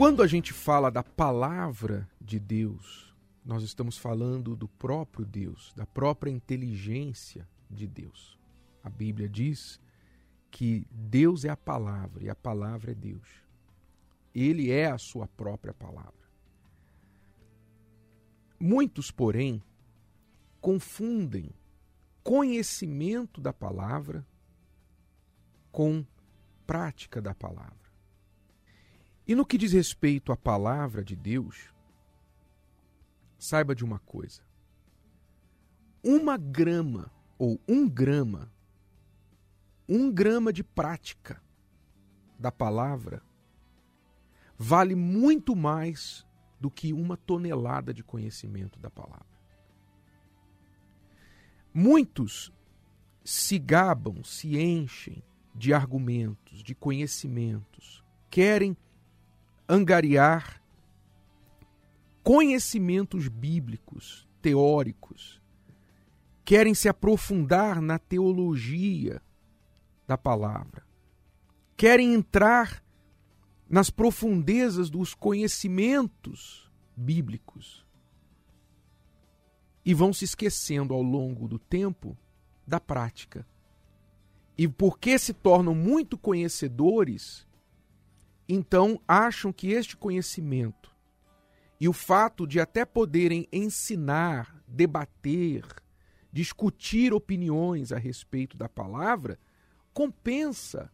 Quando a gente fala da palavra de Deus, nós estamos falando do próprio Deus, da própria inteligência de Deus. A Bíblia diz que Deus é a palavra e a palavra é Deus. Ele é a sua própria palavra. Muitos, porém, confundem conhecimento da palavra com prática da palavra. E no que diz respeito à palavra de Deus, saiba de uma coisa: uma grama ou um grama, um grama de prática da palavra vale muito mais do que uma tonelada de conhecimento da palavra. Muitos se gabam, se enchem de argumentos, de conhecimentos, querem angariar conhecimentos bíblicos, teóricos, querem se aprofundar na teologia da palavra, querem entrar nas profundezas dos conhecimentos bíblicos e vão se esquecendo ao longo do tempo da prática. E porque se tornam muito conhecedores, então acham que este conhecimento e o fato de até poderem ensinar, debater, discutir opiniões a respeito da palavra compensa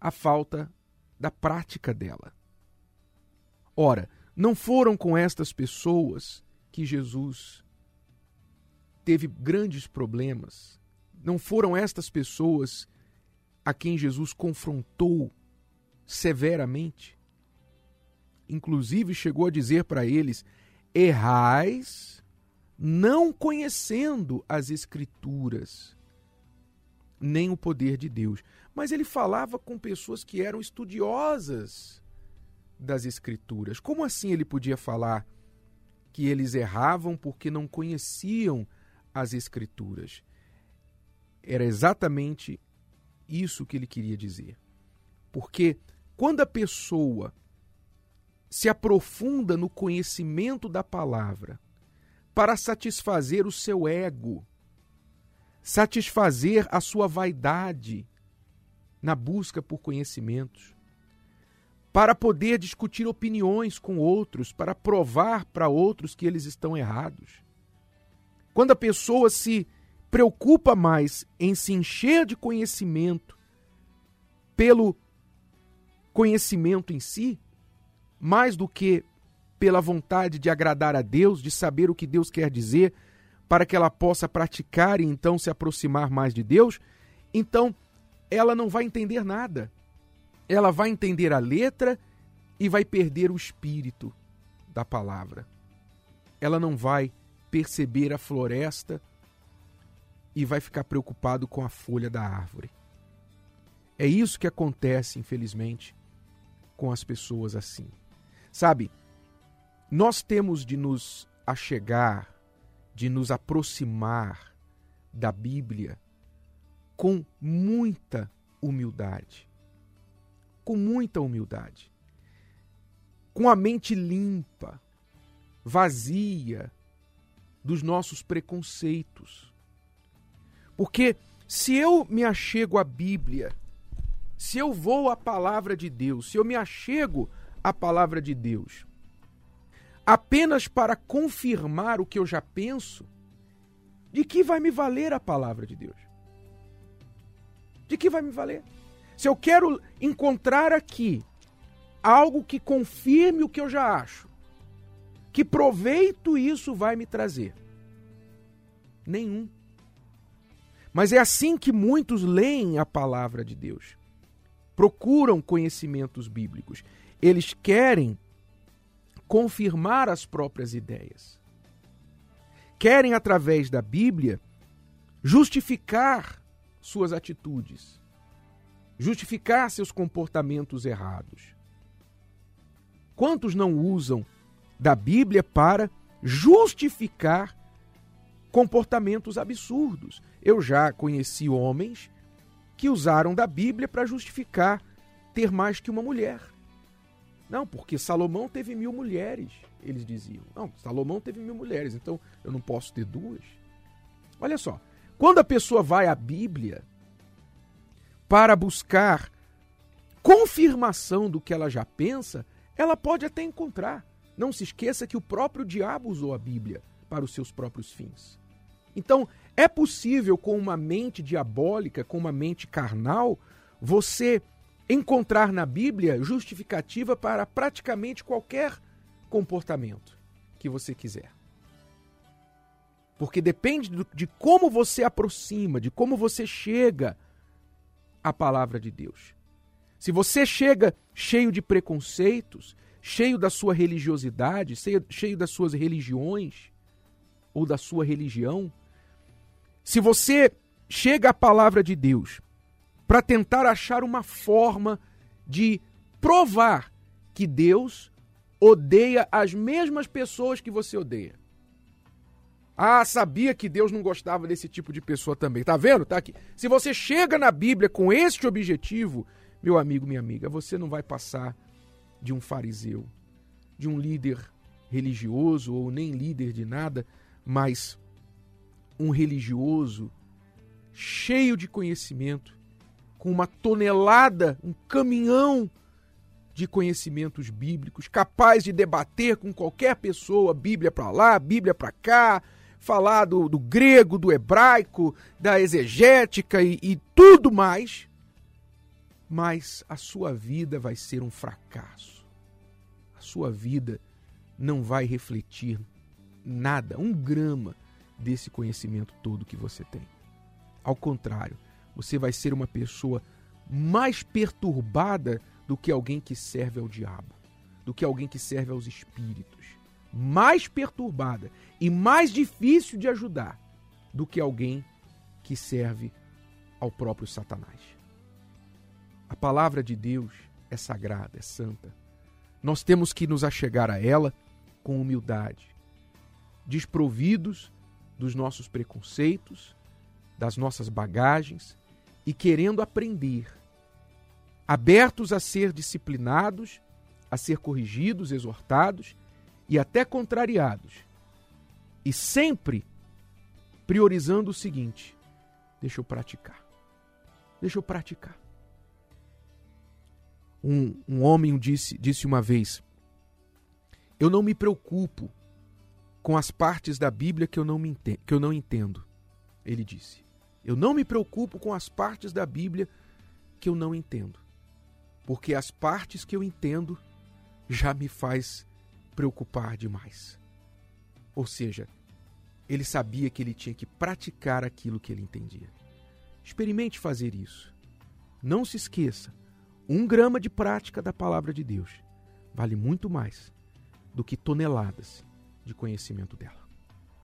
a falta da prática dela. Ora, não foram com estas pessoas que Jesus teve grandes problemas. Não foram estas pessoas a quem Jesus confrontou severamente. Inclusive chegou a dizer para eles: errais, não conhecendo as Escrituras, nem o poder de Deus. Mas ele falava com pessoas que eram estudiosas das Escrituras. Como assim ele podia falar que eles erravam porque não conheciam as Escrituras? Era exatamente isso que ele queria dizer. Porque quando a pessoa se aprofunda no conhecimento da palavra para satisfazer o seu ego, satisfazer a sua vaidade na busca por conhecimentos, para poder discutir opiniões com outros, para provar para outros que eles estão errados. Quando a pessoa se preocupa mais em se encher de conhecimento pelo conhecimento em si, mais do que pela vontade de agradar a Deus, de saber o que Deus quer dizer, para que ela possa praticar e então se aproximar mais de Deus, então ela não vai entender nada. Ela vai entender a letra e vai perder o espírito da palavra. Ela não vai perceber a floresta e vai ficar preocupado com a folha da árvore. É isso que acontece, infelizmente, com as pessoas assim. Sabe, nós temos de nos achegar, de nos aproximar da Bíblia com muita humildade. Com muita humildade. Com a mente limpa, vazia dos nossos preconceitos. Porque se eu me achego à Bíblia se eu vou à palavra de Deus, se eu me achego à palavra de Deus, apenas para confirmar o que eu já penso, de que vai me valer a palavra de Deus? De que vai me valer? Se eu quero encontrar aqui algo que confirme o que eu já acho, que proveito isso vai me trazer? Nenhum. Mas é assim que muitos leem a palavra de Deus procuram conhecimentos bíblicos. Eles querem confirmar as próprias ideias. Querem, através da Bíblia, justificar suas atitudes, justificar seus comportamentos errados. Quantos não usam da Bíblia para justificar comportamentos absurdos? Eu já conheci homens que usaram da Bíblia para justificar ter mais que uma mulher. Não, porque Salomão teve mil mulheres, eles diziam. Não, Salomão teve mil mulheres, então eu não posso ter duas. Olha só, quando a pessoa vai à Bíblia para buscar confirmação do que ela já pensa, ela pode até encontrar. Não se esqueça que o próprio diabo usou a Bíblia para os seus próprios fins. Então, é possível, com uma mente diabólica, com uma mente carnal, você encontrar na Bíblia justificativa para praticamente qualquer comportamento que você quiser. Porque depende de como você aproxima, de como você chega à palavra de Deus. Se você chega cheio de preconceitos, cheio da sua religiosidade, cheio das suas religiões ou da sua religião, se você chega à palavra de Deus para tentar achar uma forma de provar que Deus odeia as mesmas pessoas que você odeia. Ah, sabia que Deus não gostava desse tipo de pessoa também. Tá vendo? Tá aqui. Se você chega na Bíblia com este objetivo, meu amigo, minha amiga, você não vai passar de um fariseu, de um líder religioso ou nem líder de nada, mas um religioso cheio de conhecimento, com uma tonelada, um caminhão de conhecimentos bíblicos, capaz de debater com qualquer pessoa, Bíblia para lá, Bíblia para cá, falar do, do, grego, do hebraico, da exegética e, e tudo mais, mas a sua vida vai ser um fracasso. A sua vida não vai refletir nada, um grama desse conhecimento todo que você tem. Ao contrário, você vai ser uma pessoa mais perturbada do que alguém que serve ao diabo, do que alguém que serve aos espíritos. Mais perturbada e mais difícil de ajudar do que alguém que serve ao próprio Satanás. A palavra de Deus é sagrada, é santa. Nós temos que nos achegar a ela com humildade, desprovidos dos nossos preconceitos, das nossas bagagens e querendo aprender, abertos a ser disciplinados, a ser corrigidos, exortados e até contrariados. E sempre priorizando o seguinte: deixa eu praticar. Deixa eu praticar. Um, um homem disse, disse uma vez: Eu não me preocupo com as partes da Bíblia que eu não, entendo, que eu não entendo. Ele disse: Eu não me preocupo com as partes da Bíblia que eu não entendo, porque as partes que eu entendo já me faz preocupar demais. Ou seja, ele sabia que ele tinha que praticar aquilo que ele entendia. Experimente fazer isso. Não se esqueça: um grama de prática da palavra de Deus vale muito mais do que toneladas de conhecimento dela.